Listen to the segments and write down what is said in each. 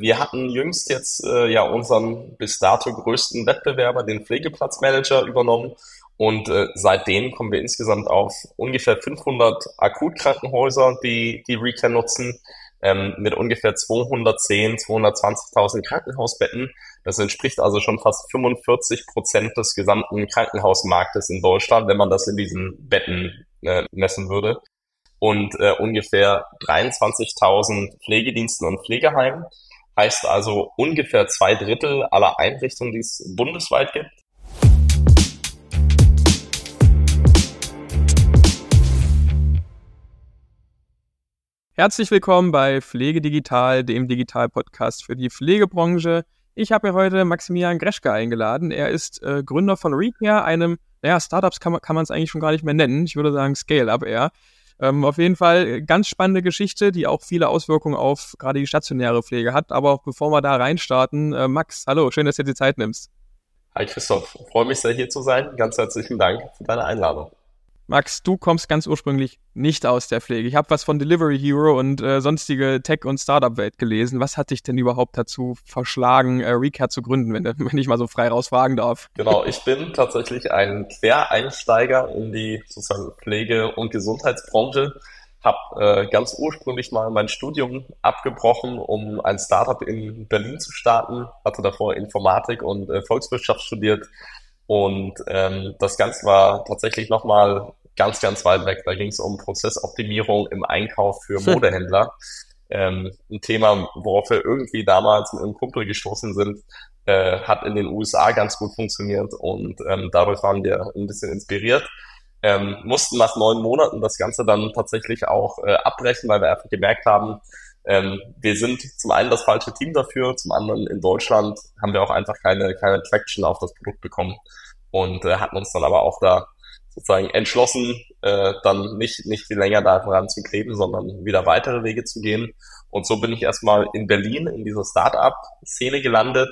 Wir hatten jüngst jetzt äh, ja unseren bis dato größten Wettbewerber, den Pflegeplatzmanager, übernommen und äh, seitdem kommen wir insgesamt auf ungefähr 500 Akutkrankenhäuser, die die Recare nutzen, ähm, mit ungefähr 210, 220.000 Krankenhausbetten. Das entspricht also schon fast 45 Prozent des gesamten Krankenhausmarktes in Deutschland, wenn man das in diesen Betten äh, messen würde. Und äh, ungefähr 23.000 Pflegediensten und Pflegeheimen. Heißt also ungefähr zwei Drittel aller Einrichtungen, die es bundesweit gibt. Herzlich willkommen bei Pflege Digital, dem Digital-Podcast für die Pflegebranche. Ich habe mir heute Maximilian Greschke eingeladen. Er ist äh, Gründer von Recare, einem, naja, Startups kann man es eigentlich schon gar nicht mehr nennen. Ich würde sagen Scale-Up eher. Ähm, auf jeden Fall ganz spannende Geschichte, die auch viele Auswirkungen auf gerade die stationäre Pflege hat. Aber bevor wir da reinstarten, äh, Max, hallo, schön, dass du dir die Zeit nimmst. Hi Christoph, freue mich sehr hier zu sein. Ganz herzlichen Dank für deine Einladung. Max, du kommst ganz ursprünglich nicht aus der Pflege. Ich habe was von Delivery Hero und äh, sonstige Tech- und Startup-Welt gelesen. Was hat dich denn überhaupt dazu verschlagen, äh, Recare zu gründen, wenn, wenn ich mal so frei rausfragen darf? Genau, ich bin tatsächlich ein Quereinsteiger in die sozusagen Pflege- und Gesundheitsbranche. Habe äh, ganz ursprünglich mal mein Studium abgebrochen, um ein Startup in Berlin zu starten. Hatte davor Informatik und äh, Volkswirtschaft studiert und ähm, das Ganze war tatsächlich nochmal ganz, ganz weit weg. Da ging es um Prozessoptimierung im Einkauf für Modehändler. ähm, ein Thema, worauf wir irgendwie damals mit einem Kumpel gestoßen sind, äh, hat in den USA ganz gut funktioniert und ähm, dadurch waren wir ein bisschen inspiriert. Ähm, mussten nach neun Monaten das Ganze dann tatsächlich auch äh, abbrechen, weil wir einfach gemerkt haben, ähm, wir sind zum einen das falsche Team dafür, zum anderen in Deutschland haben wir auch einfach keine, keine Traction auf das Produkt bekommen und äh, hatten uns dann aber auch da sozusagen entschlossen, äh, dann nicht, nicht viel länger daran zu kleben, sondern wieder weitere Wege zu gehen. Und so bin ich erstmal in Berlin in dieser Startup-Szene gelandet,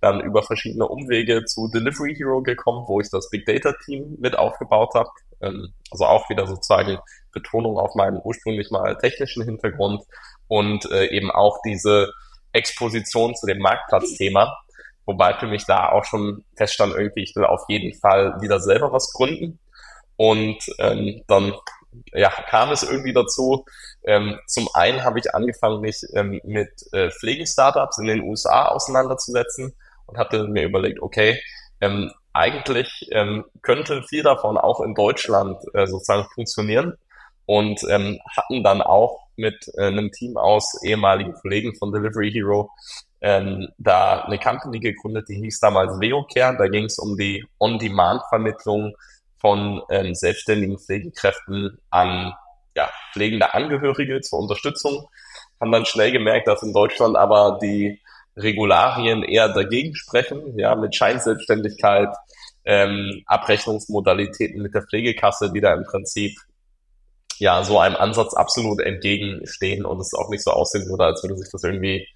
dann über verschiedene Umwege zu Delivery Hero gekommen, wo ich das Big Data Team mit aufgebaut habe. Ähm, also auch wieder sozusagen Betonung auf meinen ursprünglich mal technischen Hintergrund und äh, eben auch diese Exposition zu dem Marktplatzthema. Wobei für mich da auch schon feststand, irgendwie, ich will auf jeden Fall wieder selber was gründen. Und ähm, dann ja, kam es irgendwie dazu. Ähm, zum einen habe ich angefangen, mich ähm, mit äh, Pflegestartups in den USA auseinanderzusetzen und hatte mir überlegt, okay, ähm, eigentlich ähm, könnte viel davon auch in Deutschland äh, sozusagen funktionieren und ähm, hatten dann auch mit äh, einem Team aus ehemaligen Kollegen von Delivery Hero ähm, da eine Company gegründet, die hieß damals VeoCare. Da ging es um die On-Demand-Vermittlung von ähm, selbstständigen Pflegekräften an ja, pflegende Angehörige zur Unterstützung. Haben dann schnell gemerkt, dass in Deutschland aber die Regularien eher dagegen sprechen, ja, mit Scheinselbstständigkeit, ähm, Abrechnungsmodalitäten mit der Pflegekasse, die da im Prinzip ja so einem Ansatz absolut entgegenstehen und es auch nicht so aussehen würde, als würde sich das irgendwie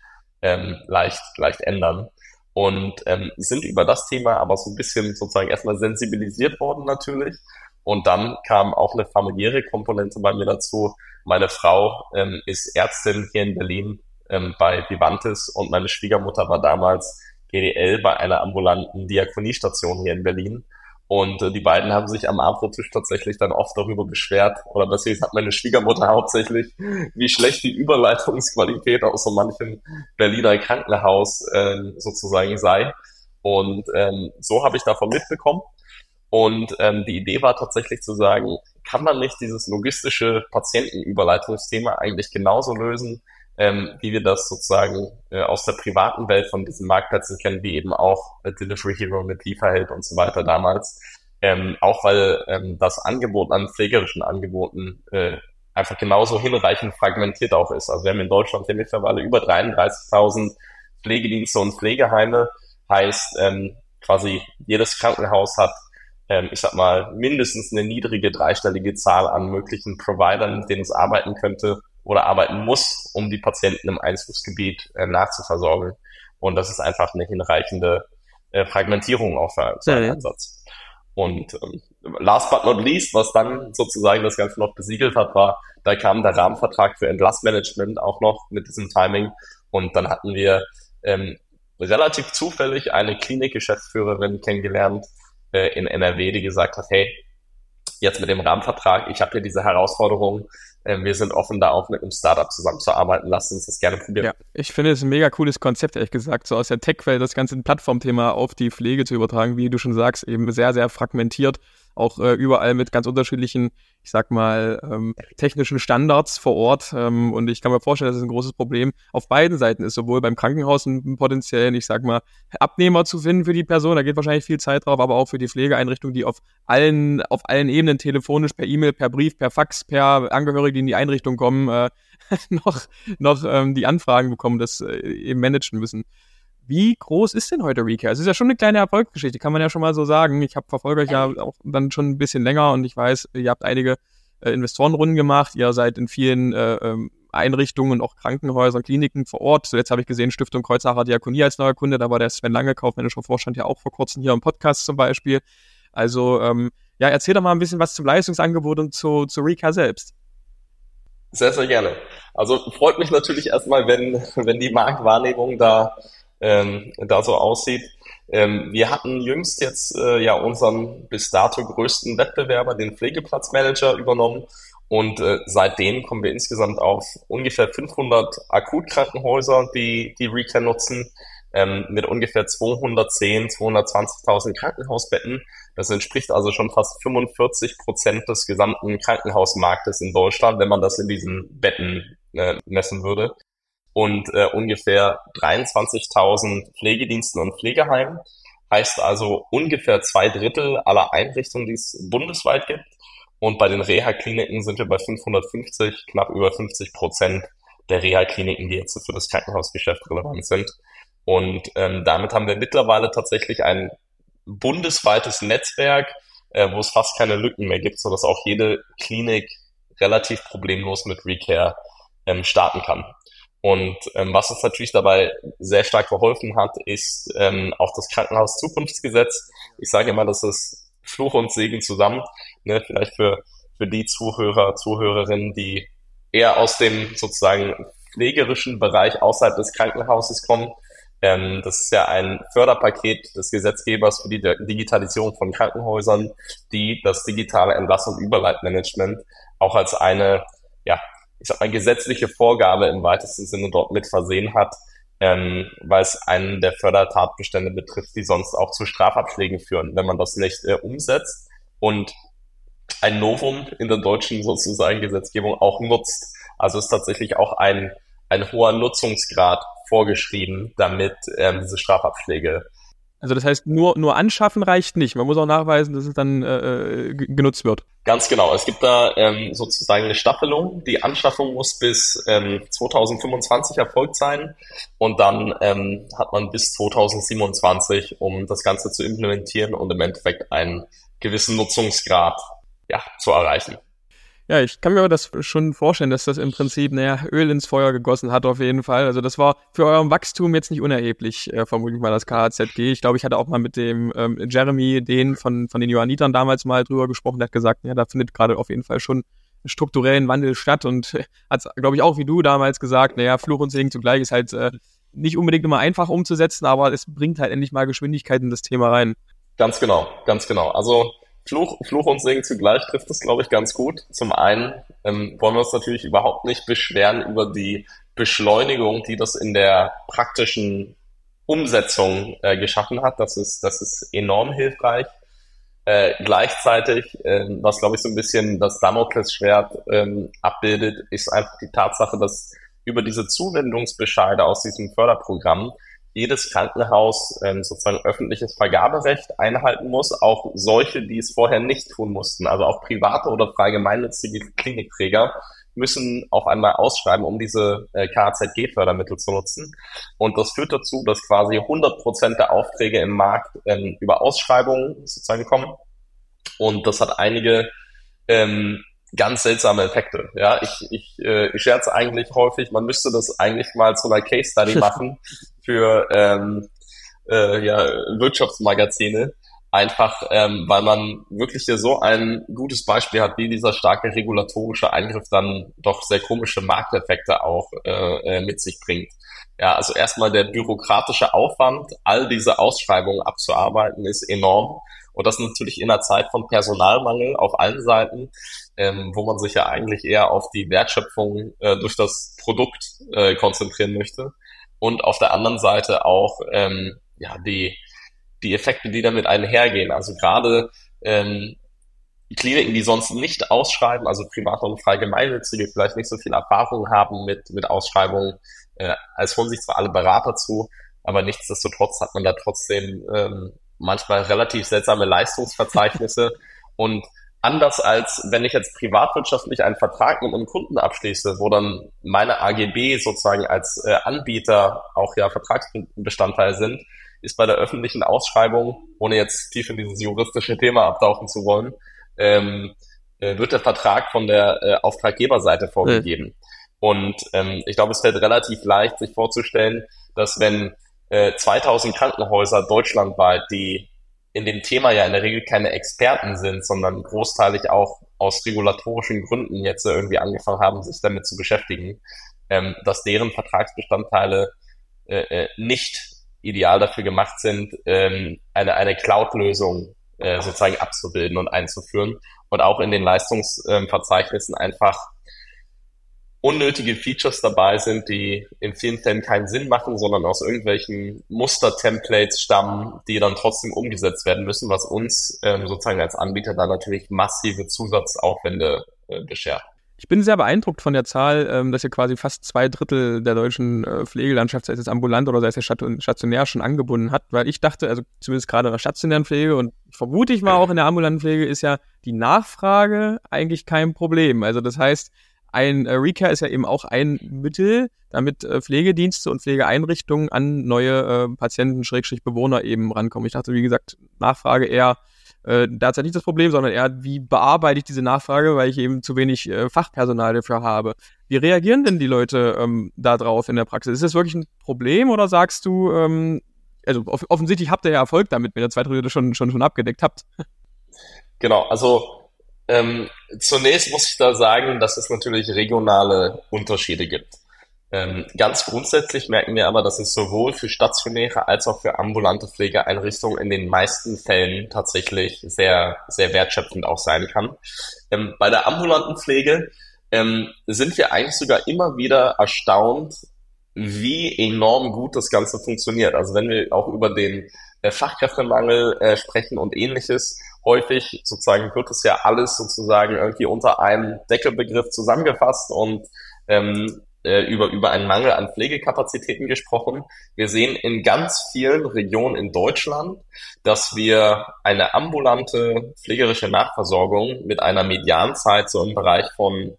ähm, leicht, leicht ändern. Und ähm, sind über das Thema aber so ein bisschen sozusagen erstmal sensibilisiert worden natürlich. Und dann kam auch eine familiäre Komponente bei mir dazu. Meine Frau ähm, ist Ärztin hier in Berlin ähm, bei Vivantes und meine Schwiegermutter war damals GDL bei einer ambulanten Diakoniestation hier in Berlin. Und äh, die beiden haben sich am Apotisch tatsächlich dann oft darüber beschwert, oder besser gesagt meine Schwiegermutter hauptsächlich, wie schlecht die Überleitungsqualität aus so manchem Berliner Krankenhaus äh, sozusagen sei. Und ähm, so habe ich davon mitbekommen. Und ähm, die Idee war tatsächlich zu sagen, kann man nicht dieses logistische Patientenüberleitungsthema eigentlich genauso lösen, ähm, wie wir das sozusagen äh, aus der privaten Welt von diesen Marktplätzen kennen, wie eben auch äh, Delivery Hero mit Lieferheld und so weiter damals. Ähm, auch weil ähm, das Angebot an pflegerischen Angeboten äh, einfach genauso hinreichend fragmentiert auch ist. Also wir haben in Deutschland hier mittlerweile über 33.000 Pflegedienste und Pflegeheime. Heißt, ähm, quasi jedes Krankenhaus hat, ähm, ich sag mal, mindestens eine niedrige dreistellige Zahl an möglichen Providern, mit denen es arbeiten könnte oder arbeiten muss, um die Patienten im Einzugsgebiet äh, nachzuversorgen. Und das ist einfach eine hinreichende äh, Fragmentierung auf so einen ja, Ansatz. Und ähm, last but not least, was dann sozusagen das Ganze noch besiegelt hat, war, da kam der Rahmenvertrag für Entlassmanagement auch noch mit diesem Timing. Und dann hatten wir ähm, relativ zufällig eine Klinikgeschäftsführerin kennengelernt äh, in NRW, die gesagt hat, hey, jetzt mit dem Rahmenvertrag, ich habe hier diese Herausforderung, wir sind offen, da auch mit einem Startup zusammenzuarbeiten. Lasst uns das gerne probieren. Ja, ich finde es ein mega cooles Konzept, ehrlich gesagt, so aus der Tech-Welt das ganze Plattformthema auf die Pflege zu übertragen, wie du schon sagst, eben sehr, sehr fragmentiert auch äh, überall mit ganz unterschiedlichen, ich sag mal, ähm, technischen Standards vor Ort. Ähm, und ich kann mir vorstellen, dass es ein großes Problem auf beiden Seiten ist, sowohl beim Krankenhaus einen potenziellen, ich sag mal, Abnehmer zu finden für die Person, da geht wahrscheinlich viel Zeit drauf, aber auch für die Pflegeeinrichtung, die auf allen, auf allen Ebenen telefonisch, per E-Mail, per Brief, per Fax, per Angehörige, die in die Einrichtung kommen, äh, noch, noch ähm, die Anfragen bekommen, das äh, eben managen müssen. Wie groß ist denn heute Recare? Es ist ja schon eine kleine Erfolgsgeschichte, kann man ja schon mal so sagen. Ich habe verfolge euch ja auch dann schon ein bisschen länger und ich weiß, ihr habt einige äh, Investorenrunden gemacht. Ihr seid in vielen äh, ähm, Einrichtungen und auch Krankenhäusern, Kliniken vor Ort. Zuletzt habe ich gesehen, Stiftung Kreuzacher Diakonie als neuer Kunde. Da war der Sven Lange, kaufmännischer Vorstand, ja auch vor kurzem hier im Podcast zum Beispiel. Also ähm, ja, erzähl doch mal ein bisschen was zum Leistungsangebot und zu, zu Recare selbst. Sehr, sehr gerne. Also freut mich natürlich erstmal, wenn, wenn die Marktwahrnehmung da ähm, da so aussieht. Ähm, wir hatten jüngst jetzt äh, ja unseren bis dato größten Wettbewerber, den Pflegeplatzmanager, übernommen. Und äh, seitdem kommen wir insgesamt auf ungefähr 500 Akutkrankenhäuser, die die Recare nutzen, ähm, mit ungefähr 210, 220.000 Krankenhausbetten. Das entspricht also schon fast 45 Prozent des gesamten Krankenhausmarktes in Deutschland, wenn man das in diesen Betten äh, messen würde und äh, ungefähr 23.000 Pflegediensten und Pflegeheimen. Heißt also ungefähr zwei Drittel aller Einrichtungen, die es bundesweit gibt. Und bei den Reha-Kliniken sind wir bei 550, knapp über 50 Prozent der Reha-Kliniken, die jetzt für das Krankenhausgeschäft relevant sind. Und ähm, damit haben wir mittlerweile tatsächlich ein bundesweites Netzwerk, äh, wo es fast keine Lücken mehr gibt, sodass auch jede Klinik relativ problemlos mit Recare ähm, starten kann. Und ähm, was uns natürlich dabei sehr stark geholfen hat, ist ähm, auch das Krankenhaus-Zukunftsgesetz. Ich sage immer, das ist Fluch und Segen zusammen. Ne? Vielleicht für, für die Zuhörer, Zuhörerinnen, die eher aus dem sozusagen pflegerischen Bereich außerhalb des Krankenhauses kommen. Ähm, das ist ja ein Förderpaket des Gesetzgebers für die Digitalisierung von Krankenhäusern, die das digitale Entlass- und Überleitmanagement auch als eine ja, ich sag mal, gesetzliche Vorgabe im weitesten Sinne dort mit versehen hat, ähm, weil es einen der Fördertatbestände betrifft, die sonst auch zu Strafabschlägen führen, wenn man das nicht äh, umsetzt und ein Novum in der deutschen sozusagen Gesetzgebung auch nutzt. Also ist tatsächlich auch ein, ein hoher Nutzungsgrad vorgeschrieben, damit ähm, diese Strafabschläge also das heißt, nur, nur anschaffen reicht nicht. Man muss auch nachweisen, dass es dann äh, äh genutzt wird. Ganz genau. Es gibt da ähm, sozusagen eine Staffelung. Die Anschaffung muss bis ähm, 2025 erfolgt sein und dann ähm, hat man bis 2027, um das Ganze zu implementieren und im Endeffekt einen gewissen Nutzungsgrad ja, zu erreichen. Ja, ich kann mir das schon vorstellen, dass das im Prinzip, naja, Öl ins Feuer gegossen hat auf jeden Fall. Also das war für eurem Wachstum jetzt nicht unerheblich, äh, vermutlich mal das KHZG. Ich glaube, ich hatte auch mal mit dem ähm, Jeremy, den von, von den Johannitern damals mal drüber gesprochen, der hat gesagt, ja, da findet gerade auf jeden Fall schon strukturellen Wandel statt und hat, glaube ich, auch wie du damals gesagt, naja, Fluch und Segen zugleich ist halt äh, nicht unbedingt immer einfach umzusetzen, aber es bringt halt endlich mal Geschwindigkeit in das Thema rein. Ganz genau, ganz genau. Also Fluch, Fluch und Segen zugleich trifft es, glaube ich, ganz gut. Zum einen ähm, wollen wir uns natürlich überhaupt nicht beschweren über die Beschleunigung, die das in der praktischen Umsetzung äh, geschaffen hat. Das ist, das ist enorm hilfreich. Äh, gleichzeitig, äh, was glaube ich so ein bisschen das Damoklesschwert ähm, abbildet, ist einfach die Tatsache, dass über diese Zuwendungsbescheide aus diesem Förderprogramm jedes Krankenhaus ähm, sozusagen öffentliches Vergaberecht einhalten muss, auch solche, die es vorher nicht tun mussten. Also auch private oder frei gemeinnützige Klinikträger müssen auf einmal ausschreiben, um diese äh, KZG-Fördermittel zu nutzen. Und das führt dazu, dass quasi 100 Prozent der Aufträge im Markt ähm, über Ausschreibungen sozusagen kommen. Und das hat einige ähm, ganz seltsame Effekte. Ja, ich, ich, äh, ich scherze eigentlich häufig, man müsste das eigentlich mal zu einer Case Study machen für ähm, äh, ja, Wirtschaftsmagazine. Einfach, ähm, weil man wirklich hier so ein gutes Beispiel hat, wie dieser starke regulatorische Eingriff dann doch sehr komische Markteffekte auch äh, äh mit sich bringt. Ja, also erstmal der bürokratische Aufwand, all diese Ausschreibungen abzuarbeiten, ist enorm. Und das natürlich in einer Zeit von Personalmangel auf allen Seiten, ähm, wo man sich ja eigentlich eher auf die Wertschöpfung äh, durch das Produkt äh, konzentrieren möchte. Und auf der anderen Seite auch ähm, ja die die Effekte, die damit einhergehen. Also gerade ähm, Kliniken, die sonst nicht ausschreiben, also private und frei gemeinnützige, vielleicht nicht so viel Erfahrung haben mit, mit Ausschreibungen, äh, als holen sich zwar alle Berater zu, aber nichtsdestotrotz hat man da trotzdem ähm, manchmal relativ seltsame Leistungsverzeichnisse und anders als wenn ich jetzt privatwirtschaftlich einen Vertrag mit einem Kunden abschließe, wo dann meine AGB sozusagen als äh, Anbieter auch ja Vertragsbestandteil sind, ist bei der öffentlichen Ausschreibung, ohne jetzt tief in dieses juristische Thema abtauchen zu wollen, ähm, äh, wird der Vertrag von der äh, Auftraggeberseite vorgegeben. Mhm. Und ähm, ich glaube, es fällt relativ leicht, sich vorzustellen, dass wenn äh, 2000 Krankenhäuser deutschlandweit, die in dem Thema ja in der Regel keine Experten sind, sondern großteilig auch aus regulatorischen Gründen jetzt irgendwie angefangen haben, sich damit zu beschäftigen, ähm, dass deren Vertragsbestandteile äh, äh nicht ideal dafür gemacht sind, ähm, eine, eine Cloud-Lösung äh, sozusagen abzubilden und einzuführen und auch in den Leistungsverzeichnissen einfach unnötige Features dabei sind, die in vielen Fällen keinen Sinn machen, sondern aus irgendwelchen Muster-Templates stammen, die dann trotzdem umgesetzt werden müssen, was uns ähm, sozusagen als Anbieter dann natürlich massive Zusatzaufwände äh, beschert. Ich bin sehr beeindruckt von der Zahl, ähm, dass ihr quasi fast zwei Drittel der deutschen äh, Pflegelandschaft, sei es ambulant oder sei es stationär, schon angebunden hat, weil ich dachte, also zumindest gerade in der stationären Pflege und vermute ich mal auch in der ambulanten Pflege ist ja die Nachfrage eigentlich kein Problem. Also das heißt, ein äh, Recare ist ja eben auch ein Mittel, damit äh, Pflegedienste und Pflegeeinrichtungen an neue äh, Patienten, Schrägstrich Bewohner eben rankommen. Ich dachte, wie gesagt, Nachfrage eher äh, derzeit nicht das Problem, sondern eher, wie bearbeite ich diese Nachfrage, weil ich eben zu wenig äh, Fachpersonal dafür habe. Wie reagieren denn die Leute ähm, da drauf in der Praxis? Ist das wirklich ein Problem oder sagst du, ähm, also off offensichtlich habt ihr ja Erfolg damit, wenn ihr zwei Drittel schon, schon, schon abgedeckt habt? Genau, also ähm, zunächst muss ich da sagen, dass es natürlich regionale Unterschiede gibt. Ähm, ganz grundsätzlich merken wir aber, dass es sowohl für stationäre als auch für ambulante Pflegeeinrichtungen in den meisten Fällen tatsächlich sehr, sehr wertschöpfend auch sein kann. Ähm, bei der ambulanten Pflege ähm, sind wir eigentlich sogar immer wieder erstaunt, wie enorm gut das Ganze funktioniert. Also wenn wir auch über den äh, Fachkräftemangel äh, sprechen und ähnliches, häufig sozusagen wird es ja alles sozusagen irgendwie unter einem Deckelbegriff zusammengefasst und ähm, äh, über, über einen Mangel an Pflegekapazitäten gesprochen. Wir sehen in ganz vielen Regionen in Deutschland, dass wir eine ambulante pflegerische Nachversorgung mit einer Medianzeit so im Bereich von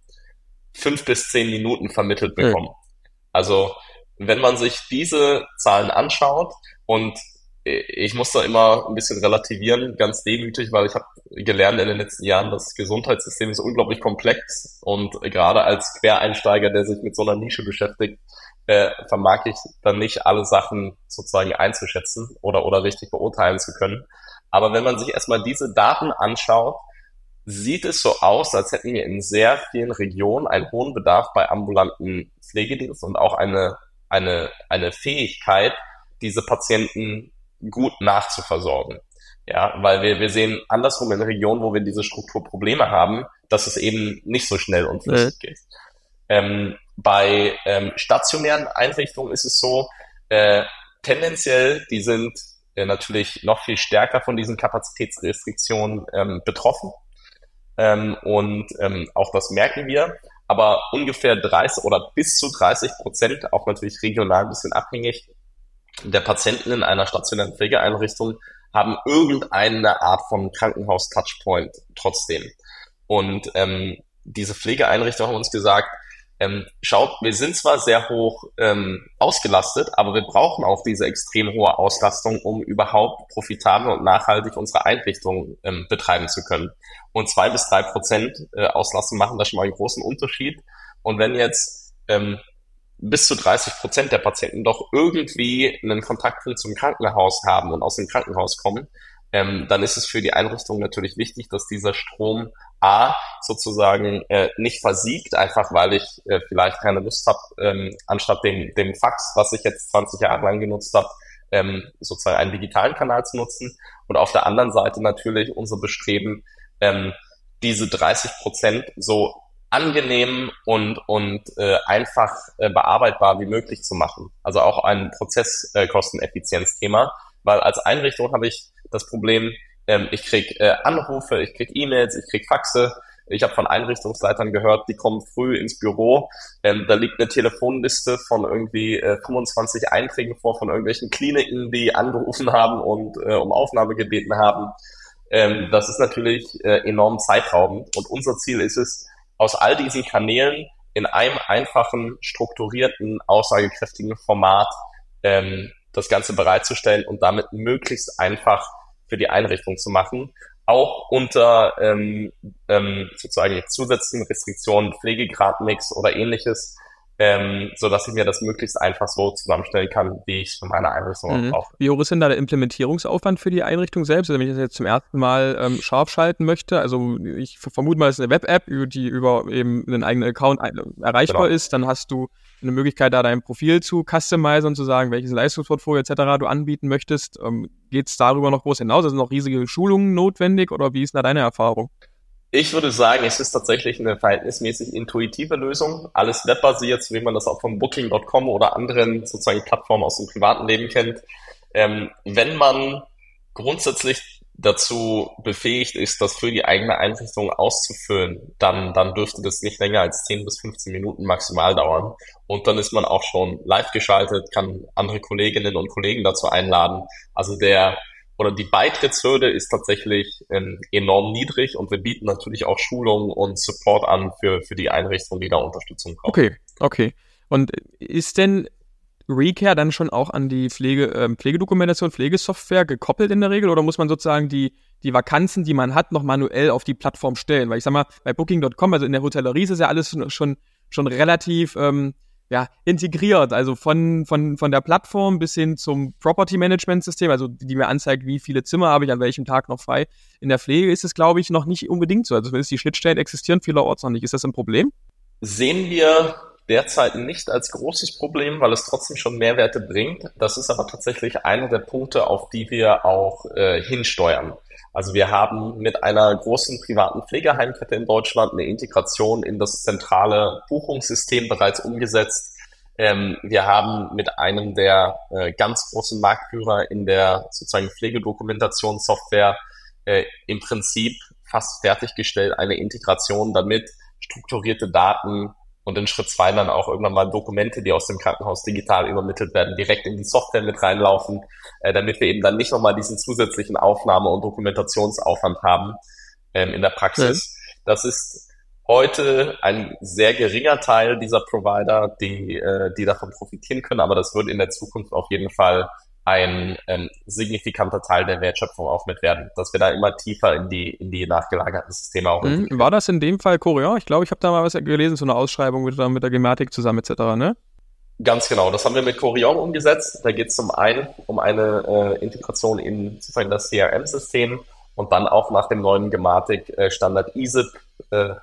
fünf bis zehn Minuten vermittelt bekommen. Mhm. Also wenn man sich diese Zahlen anschaut und ich muss da immer ein bisschen relativieren, ganz demütig, weil ich habe gelernt in den letzten Jahren, das Gesundheitssystem ist unglaublich komplex und gerade als Quereinsteiger, der sich mit so einer Nische beschäftigt, äh, vermag ich dann nicht alle Sachen sozusagen einzuschätzen oder, oder richtig beurteilen zu können. Aber wenn man sich erstmal diese Daten anschaut, sieht es so aus, als hätten wir in sehr vielen Regionen einen hohen Bedarf bei ambulanten Pflegediensten und auch eine, eine, eine Fähigkeit, diese Patienten gut nachzuversorgen. Ja, weil wir, wir sehen andersrum in Regionen, wo wir diese Strukturprobleme haben, dass es eben nicht so schnell und flüssig mhm. geht. Ähm, bei ähm, stationären Einrichtungen ist es so, äh, tendenziell, die sind äh, natürlich noch viel stärker von diesen Kapazitätsrestriktionen ähm, betroffen. Ähm, und ähm, auch das merken wir. Aber ungefähr 30 oder bis zu 30 Prozent, auch natürlich regional ein bisschen abhängig, der Patienten in einer stationären Pflegeeinrichtung haben irgendeine Art von Krankenhaus-Touchpoint trotzdem. Und ähm, diese Pflegeeinrichtungen haben uns gesagt, ähm, schaut, wir sind zwar sehr hoch ähm, ausgelastet, aber wir brauchen auch diese extrem hohe Auslastung, um überhaupt profitabel und nachhaltig unsere Einrichtung ähm, betreiben zu können. Und zwei bis drei Prozent äh, Auslastung machen da schon mal einen großen Unterschied. Und wenn jetzt ähm, bis zu 30 Prozent der Patienten doch irgendwie einen Kontaktpunkt zum Krankenhaus haben und aus dem Krankenhaus kommen, ähm, dann ist es für die Einrichtung natürlich wichtig, dass dieser Strom A sozusagen äh, nicht versiegt, einfach weil ich äh, vielleicht keine Lust habe, ähm, anstatt dem, dem Fax, was ich jetzt 20 Jahre lang genutzt habe, ähm, sozusagen einen digitalen Kanal zu nutzen. Und auf der anderen Seite natürlich unser Bestreben, ähm, diese 30 Prozent so angenehm und, und äh, einfach äh, bearbeitbar wie möglich zu machen. Also auch ein Prozesskosteneffizienzthema, äh, weil als Einrichtung habe ich das Problem, ähm, ich krieg äh, Anrufe, ich krieg E-Mails, ich krieg Faxe. Ich habe von Einrichtungsleitern gehört, die kommen früh ins Büro. Ähm, da liegt eine Telefonliste von irgendwie äh, 25 Einträgen vor von irgendwelchen Kliniken, die angerufen haben und äh, um Aufnahme gebeten haben. Ähm, das ist natürlich äh, enorm zeitraubend. Und unser Ziel ist es, aus all diesen Kanälen in einem einfachen, strukturierten, aussagekräftigen Format ähm, das Ganze bereitzustellen und damit möglichst einfach für die Einrichtung zu machen. Auch unter ähm, ähm, sozusagen zusätzlichen Restriktionen, Pflegegradmix oder ähnliches, ähm, so dass ich mir das möglichst einfach so zusammenstellen kann, wie ich es für meine Einrichtung mhm. brauche. Wie hoch ist denn da der Implementierungsaufwand für die Einrichtung selbst? Also wenn ich das jetzt zum ersten Mal ähm, scharf schalten möchte, also ich vermute mal, es ist eine Web-App, die über eben einen eigenen Account erreichbar genau. ist, dann hast du eine Möglichkeit, da dein Profil zu customizen und zu sagen, welches Leistungsportfolio etc. du anbieten möchtest. Ähm, Geht es darüber noch groß hinaus? Sind noch riesige Schulungen notwendig oder wie ist da deine Erfahrung? Ich würde sagen, es ist tatsächlich eine verhältnismäßig intuitive Lösung. Alles webbasiert, so wie man das auch von Booking.com oder anderen sozusagen Plattformen aus dem privaten Leben kennt. Ähm, wenn man grundsätzlich dazu befähigt ist, das für die eigene Einrichtung auszufüllen, dann, dann dürfte das nicht länger als 10 bis 15 Minuten maximal dauern. Und dann ist man auch schon live geschaltet, kann andere Kolleginnen und Kollegen dazu einladen. Also der oder die Beitrittshürde ist tatsächlich ähm, enorm niedrig und wir bieten natürlich auch Schulungen und Support an für, für die Einrichtungen, die da Unterstützung brauchen. Okay, okay. Und ist denn Recare dann schon auch an die Pflege, äh, Pflegedokumentation, Pflegesoftware gekoppelt in der Regel oder muss man sozusagen die, die Vakanzen, die man hat, noch manuell auf die Plattform stellen? Weil ich sag mal, bei Booking.com, also in der Hotellerie ist ja alles schon, schon relativ ähm, ja, integriert, also von, von, von der Plattform bis hin zum Property Management System, also die mir anzeigt, wie viele Zimmer habe ich an welchem Tag noch frei. In der Pflege ist es, glaube ich, noch nicht unbedingt so. Also zumindest die Schnittstellen existieren vielerorts noch nicht. Ist das ein Problem? Sehen wir derzeit nicht als großes Problem, weil es trotzdem schon Mehrwerte bringt. Das ist aber tatsächlich einer der Punkte, auf die wir auch äh, hinsteuern. Also wir haben mit einer großen privaten Pflegeheimkette in Deutschland eine Integration in das zentrale Buchungssystem bereits umgesetzt. Ähm, wir haben mit einem der äh, ganz großen Marktführer in der sozusagen Pflegedokumentationssoftware äh, im Prinzip fast fertiggestellt eine Integration, damit strukturierte Daten und in Schritt zwei dann auch irgendwann mal Dokumente, die aus dem Krankenhaus digital übermittelt werden, direkt in die Software mit reinlaufen, äh, damit wir eben dann nicht nochmal diesen zusätzlichen Aufnahme- und Dokumentationsaufwand haben ähm, in der Praxis. Mhm. Das ist heute ein sehr geringer Teil dieser Provider, die, äh, die davon profitieren können, aber das wird in der Zukunft auf jeden Fall ein ähm, signifikanter Teil der Wertschöpfung auch mit werden, dass wir da immer tiefer in die, in die nachgelagerten Systeme auch mhm. War das in dem Fall Korean? Ich glaube, ich habe da mal was gelesen, so eine Ausschreibung mit, mit der Gematik zusammen etc., ne? Ganz genau, das haben wir mit Corion umgesetzt. Da geht es zum einen um eine äh, Integration in sozusagen das CRM-System und dann auch nach dem neuen Gematik-Standard äh, ISIP, äh,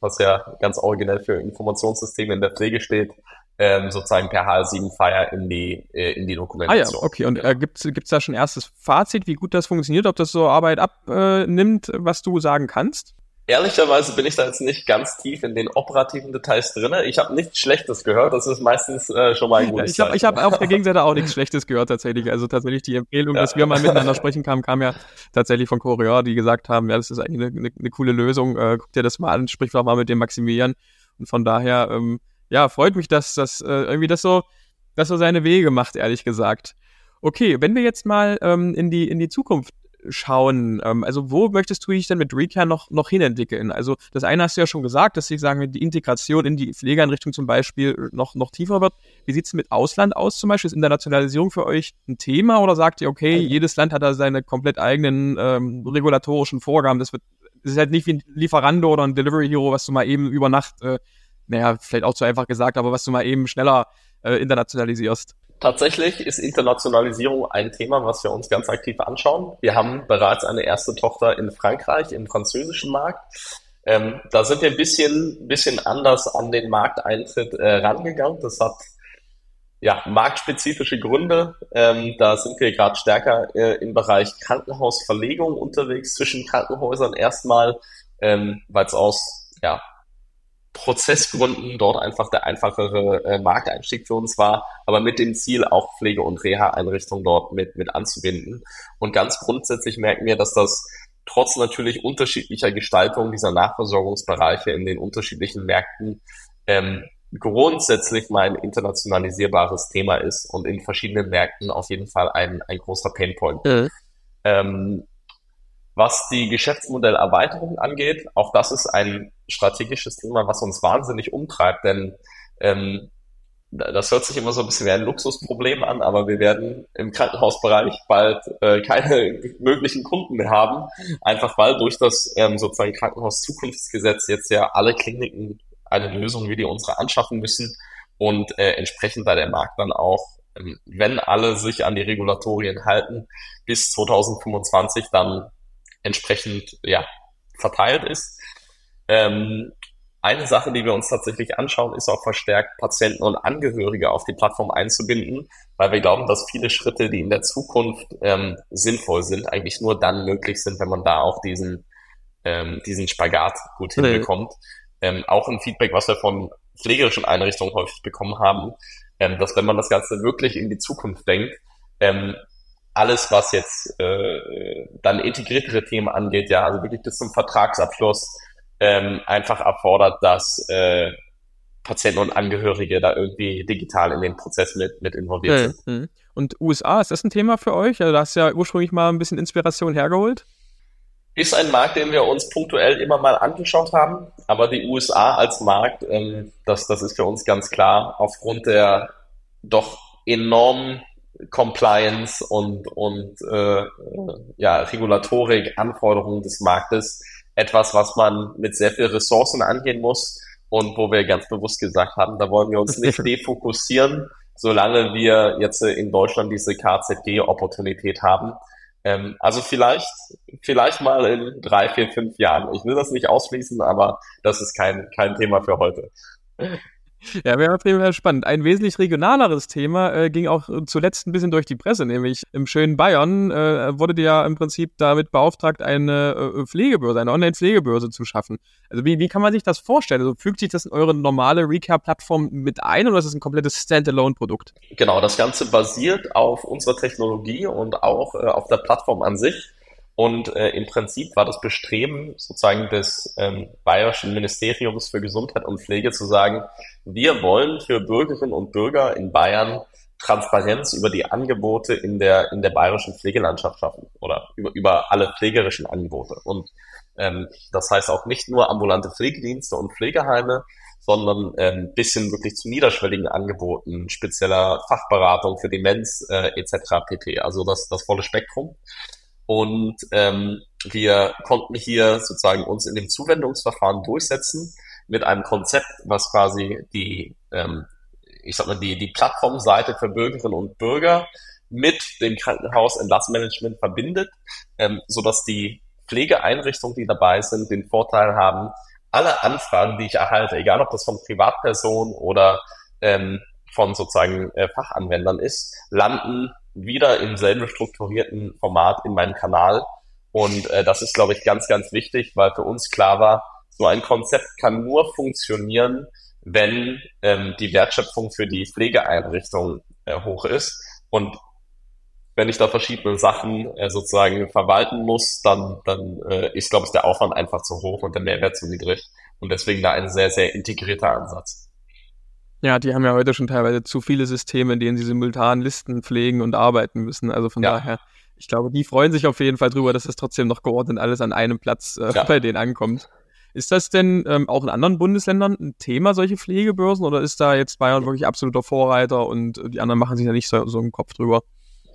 was ja ganz originell für Informationssysteme in der Pflege steht, ähm, sozusagen per HL7-Fire in die, äh, in die Dokumentation. Ah ja, okay. Und äh, gibt es da schon erstes Fazit, wie gut das funktioniert, ob das so Arbeit abnimmt, was du sagen kannst? Ehrlicherweise bin ich da jetzt nicht ganz tief in den operativen Details drin. Ich habe nichts Schlechtes gehört. Das ist meistens äh, schon mal ein gutes Ich habe hab auf der Gegenseite auch nichts Schlechtes gehört tatsächlich. Also tatsächlich die Empfehlung, ja. dass wir mal miteinander sprechen kamen, kam ja tatsächlich von Korea, die gesagt haben, ja, das ist eigentlich eine, eine, eine coole Lösung. Äh, guck dir das mal an, sprich doch mal mit dem Maximilian. Und von daher ähm, ja, freut mich, dass das äh, irgendwie das so, das so seine Wege macht, ehrlich gesagt. Okay, wenn wir jetzt mal ähm, in die in die Zukunft schauen, ähm, also wo möchtest du dich denn mit Recare noch noch hinentwickeln? Also das eine hast du ja schon gesagt, dass ich sagen, die Integration in die Pflegeeinrichtung zum Beispiel noch noch tiefer wird. Wie sieht's mit Ausland aus zum Beispiel? Ist Internationalisierung für euch ein Thema oder sagt ihr, okay, jedes Land hat da seine komplett eigenen ähm, regulatorischen Vorgaben? Das wird das ist halt nicht wie ein Lieferando oder ein Delivery Hero, was du mal eben über Nacht äh, naja, vielleicht auch zu einfach gesagt, aber was du mal eben schneller äh, internationalisierst. Tatsächlich ist Internationalisierung ein Thema, was wir uns ganz aktiv anschauen. Wir haben bereits eine erste Tochter in Frankreich, im französischen Markt. Ähm, da sind wir ein bisschen, bisschen anders an den Markteintritt äh, rangegangen. Das hat ja, marktspezifische Gründe. Ähm, da sind wir gerade stärker äh, im Bereich Krankenhausverlegung unterwegs zwischen Krankenhäusern erstmal, ähm, weil es aus ja, Prozessgründen dort einfach der einfachere äh, Markteinstieg für uns war, aber mit dem Ziel auch Pflege- und Reha-Einrichtungen dort mit, mit anzubinden. Und ganz grundsätzlich merken wir, dass das trotz natürlich unterschiedlicher Gestaltung dieser Nachversorgungsbereiche in den unterschiedlichen Märkten ähm, grundsätzlich mal ein internationalisierbares Thema ist und in verschiedenen Märkten auf jeden Fall ein, ein großer Painpoint. Mhm. Ähm, was die Geschäftsmodellerweiterung angeht, auch das ist ein strategisches Thema, was uns wahnsinnig umtreibt, denn ähm, das hört sich immer so ein bisschen wie ein Luxusproblem an, aber wir werden im Krankenhausbereich bald äh, keine möglichen Kunden mehr haben, einfach weil durch das ähm, sozusagen Krankenhauszukunftsgesetz jetzt ja alle Kliniken eine Lösung wie die unsere anschaffen müssen und äh, entsprechend da der Markt dann auch, ähm, wenn alle sich an die Regulatorien halten, bis 2025 dann entsprechend ja, verteilt ist. Ähm, eine Sache, die wir uns tatsächlich anschauen, ist auch verstärkt Patienten und Angehörige auf die Plattform einzubinden, weil wir glauben, dass viele Schritte, die in der Zukunft ähm, sinnvoll sind, eigentlich nur dann möglich sind, wenn man da auch diesen, ähm, diesen Spagat gut hinbekommt. Ähm, auch ein Feedback, was wir von pflegerischen Einrichtungen häufig bekommen haben, ähm, dass wenn man das Ganze wirklich in die Zukunft denkt, ähm, alles, was jetzt äh, dann integriertere Themen angeht, ja, also wirklich bis zum Vertragsabschluss, ähm, einfach erfordert, dass äh, Patienten und Angehörige da irgendwie digital in den Prozess mit, mit involviert sind. Mhm. Und USA, ist das ein Thema für euch? Also, da hast du ja ursprünglich mal ein bisschen Inspiration hergeholt. Ist ein Markt, den wir uns punktuell immer mal angeschaut haben, aber die USA als Markt, ähm, das, das ist für uns ganz klar aufgrund der doch enormen Compliance und, und äh, ja, Regulatorik, Anforderungen des Marktes etwas, was man mit sehr viel Ressourcen angehen muss und wo wir ganz bewusst gesagt haben, da wollen wir uns nicht defokussieren, solange wir jetzt in Deutschland diese KZG-Opportunität haben. Ähm, also vielleicht, vielleicht mal in drei, vier, fünf Jahren. Ich will das nicht ausschließen, aber das ist kein, kein Thema für heute. Ja, wäre auf jeden Fall spannend. Ein wesentlich regionaleres Thema äh, ging auch zuletzt ein bisschen durch die Presse, nämlich im schönen Bayern äh, wurde ja im Prinzip damit beauftragt, eine äh, Pflegebörse, eine Online-Pflegebörse zu schaffen. Also wie, wie kann man sich das vorstellen? Also fügt sich das in eure normale Recare-Plattform mit ein oder ist es ein komplettes Standalone-Produkt? Genau, das Ganze basiert auf unserer Technologie und auch äh, auf der Plattform an sich. Und äh, im Prinzip war das Bestreben sozusagen des ähm, Bayerischen Ministeriums für Gesundheit und Pflege zu sagen, wir wollen für Bürgerinnen und Bürger in Bayern Transparenz über die Angebote in der, in der bayerischen Pflegelandschaft schaffen oder über, über alle pflegerischen Angebote. Und ähm, das heißt auch nicht nur ambulante Pflegedienste und Pflegeheime, sondern ähm, bisschen wirklich zu niederschwelligen Angeboten, spezieller Fachberatung für Demenz äh, etc. pp. Also das, das volle Spektrum. Und ähm, wir konnten hier sozusagen uns in dem Zuwendungsverfahren durchsetzen mit einem Konzept, was quasi die, ähm, ich sag mal, die, die Plattformseite für Bürgerinnen und Bürger mit dem Krankenhausentlassmanagement verbindet, ähm, so dass die Pflegeeinrichtungen, die dabei sind, den Vorteil haben, alle Anfragen, die ich erhalte, egal ob das von Privatpersonen oder ähm, von sozusagen äh, Fachanwendern ist, landen wieder im selben strukturierten Format in meinem Kanal. Und äh, das ist, glaube ich, ganz, ganz wichtig, weil für uns klar war, so ein Konzept kann nur funktionieren, wenn ähm, die Wertschöpfung für die Pflegeeinrichtung äh, hoch ist. Und wenn ich da verschiedene Sachen äh, sozusagen verwalten muss, dann, dann äh, ist, glaube ich, der Aufwand einfach zu hoch und der Mehrwert zu niedrig. Und deswegen da ein sehr, sehr integrierter Ansatz. Ja, die haben ja heute schon teilweise zu viele Systeme, in denen sie simultan Listen pflegen und arbeiten müssen. Also von ja. daher, ich glaube, die freuen sich auf jeden Fall drüber, dass das trotzdem noch geordnet alles an einem Platz äh, ja. bei denen ankommt. Ist das denn ähm, auch in anderen Bundesländern ein Thema, solche Pflegebörsen, oder ist da jetzt Bayern wirklich absoluter Vorreiter und die anderen machen sich da nicht so, so einen Kopf drüber?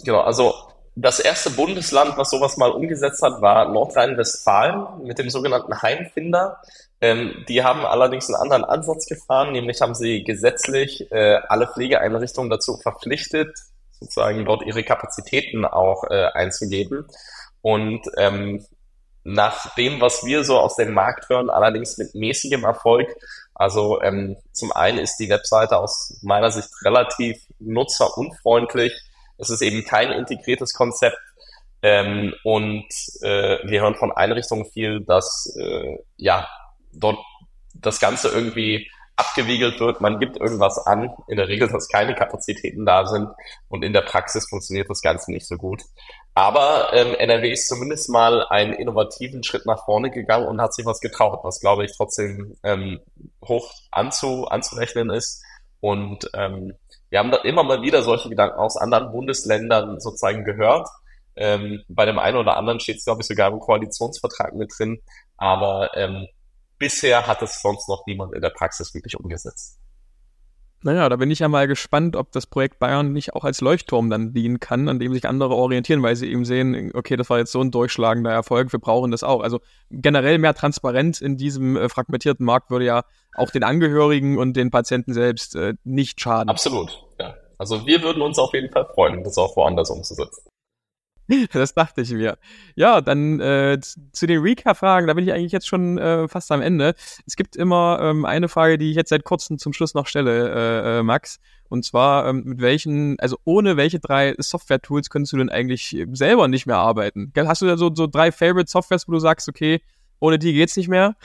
Genau, also das erste Bundesland, was sowas mal umgesetzt hat, war Nordrhein-Westfalen mit dem sogenannten Heimfinder. Ähm, die haben allerdings einen anderen Ansatz gefahren, nämlich haben sie gesetzlich äh, alle Pflegeeinrichtungen dazu verpflichtet, sozusagen dort ihre Kapazitäten auch äh, einzugeben. Und ähm, nach dem, was wir so aus dem Markt hören, allerdings mit mäßigem Erfolg. Also ähm, zum einen ist die Webseite aus meiner Sicht relativ nutzerunfreundlich. Es ist eben kein integriertes Konzept. Ähm, und äh, wir hören von Einrichtungen viel, dass äh, ja dort das Ganze irgendwie abgewiegelt wird, man gibt irgendwas an, in der Regel, dass keine Kapazitäten da sind und in der Praxis funktioniert das Ganze nicht so gut. Aber ähm, NRW ist zumindest mal einen innovativen Schritt nach vorne gegangen und hat sich was getraut, was glaube ich trotzdem ähm, hoch anzu, anzurechnen ist. Und ähm, wir haben da immer mal wieder solche Gedanken aus anderen Bundesländern sozusagen gehört. Ähm, bei dem einen oder anderen steht es, glaube ich, sogar im Koalitionsvertrag mit drin. Aber ähm, bisher hat es sonst noch niemand in der Praxis wirklich umgesetzt. Naja, da bin ich ja mal gespannt, ob das Projekt Bayern nicht auch als Leuchtturm dann dienen kann, an dem sich andere orientieren, weil sie eben sehen, okay, das war jetzt so ein durchschlagender Erfolg, wir brauchen das auch. Also generell mehr Transparenz in diesem äh, fragmentierten Markt würde ja auch den Angehörigen und den Patienten selbst äh, nicht schaden. Absolut, ja. Also wir würden uns auf jeden Fall freuen, das auch woanders umzusetzen. das dachte ich mir. Ja, dann äh, zu den Recap-Fragen, da bin ich eigentlich jetzt schon äh, fast am Ende. Es gibt immer ähm, eine Frage, die ich jetzt seit kurzem zum Schluss noch stelle, äh, äh, Max. Und zwar, ähm, mit welchen, also ohne welche drei Software-Tools könntest du denn eigentlich selber nicht mehr arbeiten? Hast du da so, so drei Favorite-Softwares, wo du sagst, okay, ohne die geht's nicht mehr?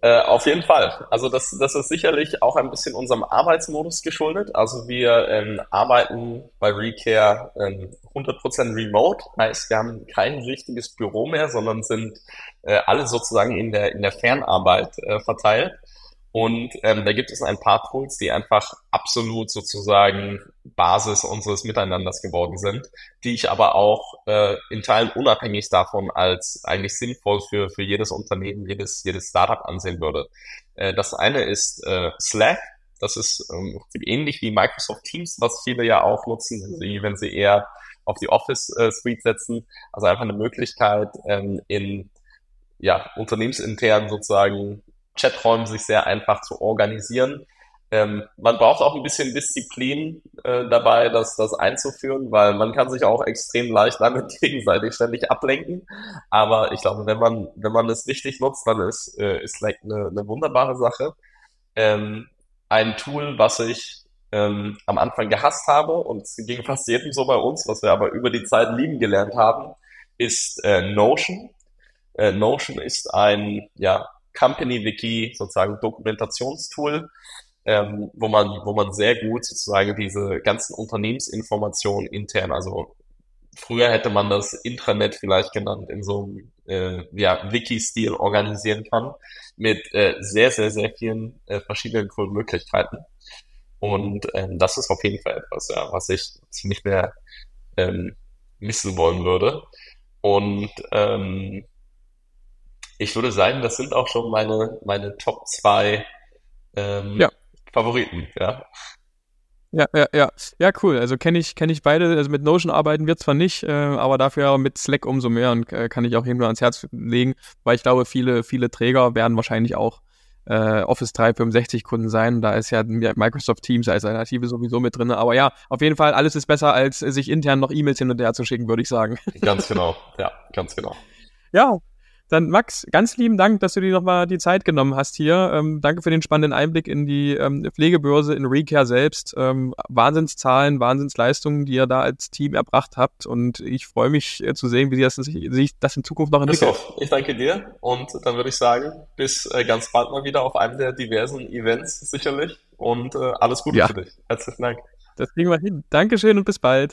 äh, auf jeden Fall. Also das, das ist sicherlich auch ein bisschen unserem Arbeitsmodus geschuldet. Also wir ähm, arbeiten bei Recare ähm, 100% remote. Heißt, wir haben kein richtiges Büro mehr, sondern sind äh, alle sozusagen in der, in der Fernarbeit äh, verteilt. Und ähm, da gibt es ein paar Tools, die einfach absolut sozusagen Basis unseres Miteinanders geworden sind, die ich aber auch äh, in Teilen unabhängig davon als eigentlich sinnvoll für, für jedes Unternehmen, jedes, jedes Startup ansehen würde. Äh, das eine ist äh, Slack. Das ist ähm, ähnlich wie Microsoft Teams, was viele ja auch nutzen, wenn sie, wenn sie eher auf die Office äh, Suite setzen. Also einfach eine Möglichkeit, ähm, in ja, unternehmensintern sozusagen Chaträumen sich sehr einfach zu organisieren. Ähm, man braucht auch ein bisschen Disziplin äh, dabei, das, das einzuführen, weil man kann sich auch extrem leicht damit gegenseitig ständig ablenken. Aber ich glaube, wenn man, wenn man es richtig nutzt, dann ist, äh, ist Slack eine, eine wunderbare Sache. Ähm, ein Tool, was ich ähm, am Anfang gehasst habe und es ging fast jedem so bei uns, was wir aber über die Zeit lieben gelernt haben, ist äh, Notion. Äh, Notion ist ein ja, Company Wiki, sozusagen Dokumentationstool, ähm, wo man, wo man sehr gut sozusagen diese ganzen Unternehmensinformationen intern, also früher hätte man das Intranet vielleicht genannt, in so einem äh, ja, Wiki-Stil organisieren kann, mit äh, sehr, sehr, sehr vielen äh, verschiedenen coolen Möglichkeiten. Und ähm, das ist auf jeden Fall etwas, ja, was ich nicht mehr ähm, missen wollen würde. Und ähm, ich würde sagen, das sind auch schon meine, meine Top 2 ähm, ja. Favoriten, ja. Ja, ja, ja. Ja, cool. Also kenne ich, kenne ich beide. Also mit Notion arbeiten wir zwar nicht, äh, aber dafür mit Slack umso mehr und äh, kann ich auch jedem nur ans Herz legen, weil ich glaube, viele, viele Träger werden wahrscheinlich auch äh, Office 365 Kunden sein. Da ist ja Microsoft Teams als Alternative sowieso mit drin. Aber ja, auf jeden Fall, alles ist besser, als sich intern noch E-Mails hin und her zu schicken, würde ich sagen. Ganz genau, ja, ganz genau. Ja, dann Max, ganz lieben Dank, dass du dir nochmal die Zeit genommen hast hier. Ähm, danke für den spannenden Einblick in die ähm, Pflegebörse in Recare selbst. Ähm, Wahnsinnszahlen, Wahnsinnsleistungen, die ihr da als Team erbracht habt. Und ich freue mich äh, zu sehen, wie das, sich das in Zukunft noch entwickelt. Christoph, ich danke dir. Und dann würde ich sagen, bis äh, ganz bald mal wieder auf einem der diversen Events sicherlich. Und äh, alles Gute ja. für dich. Herzlichen Dank. Das kriegen wir hin. Dankeschön und bis bald.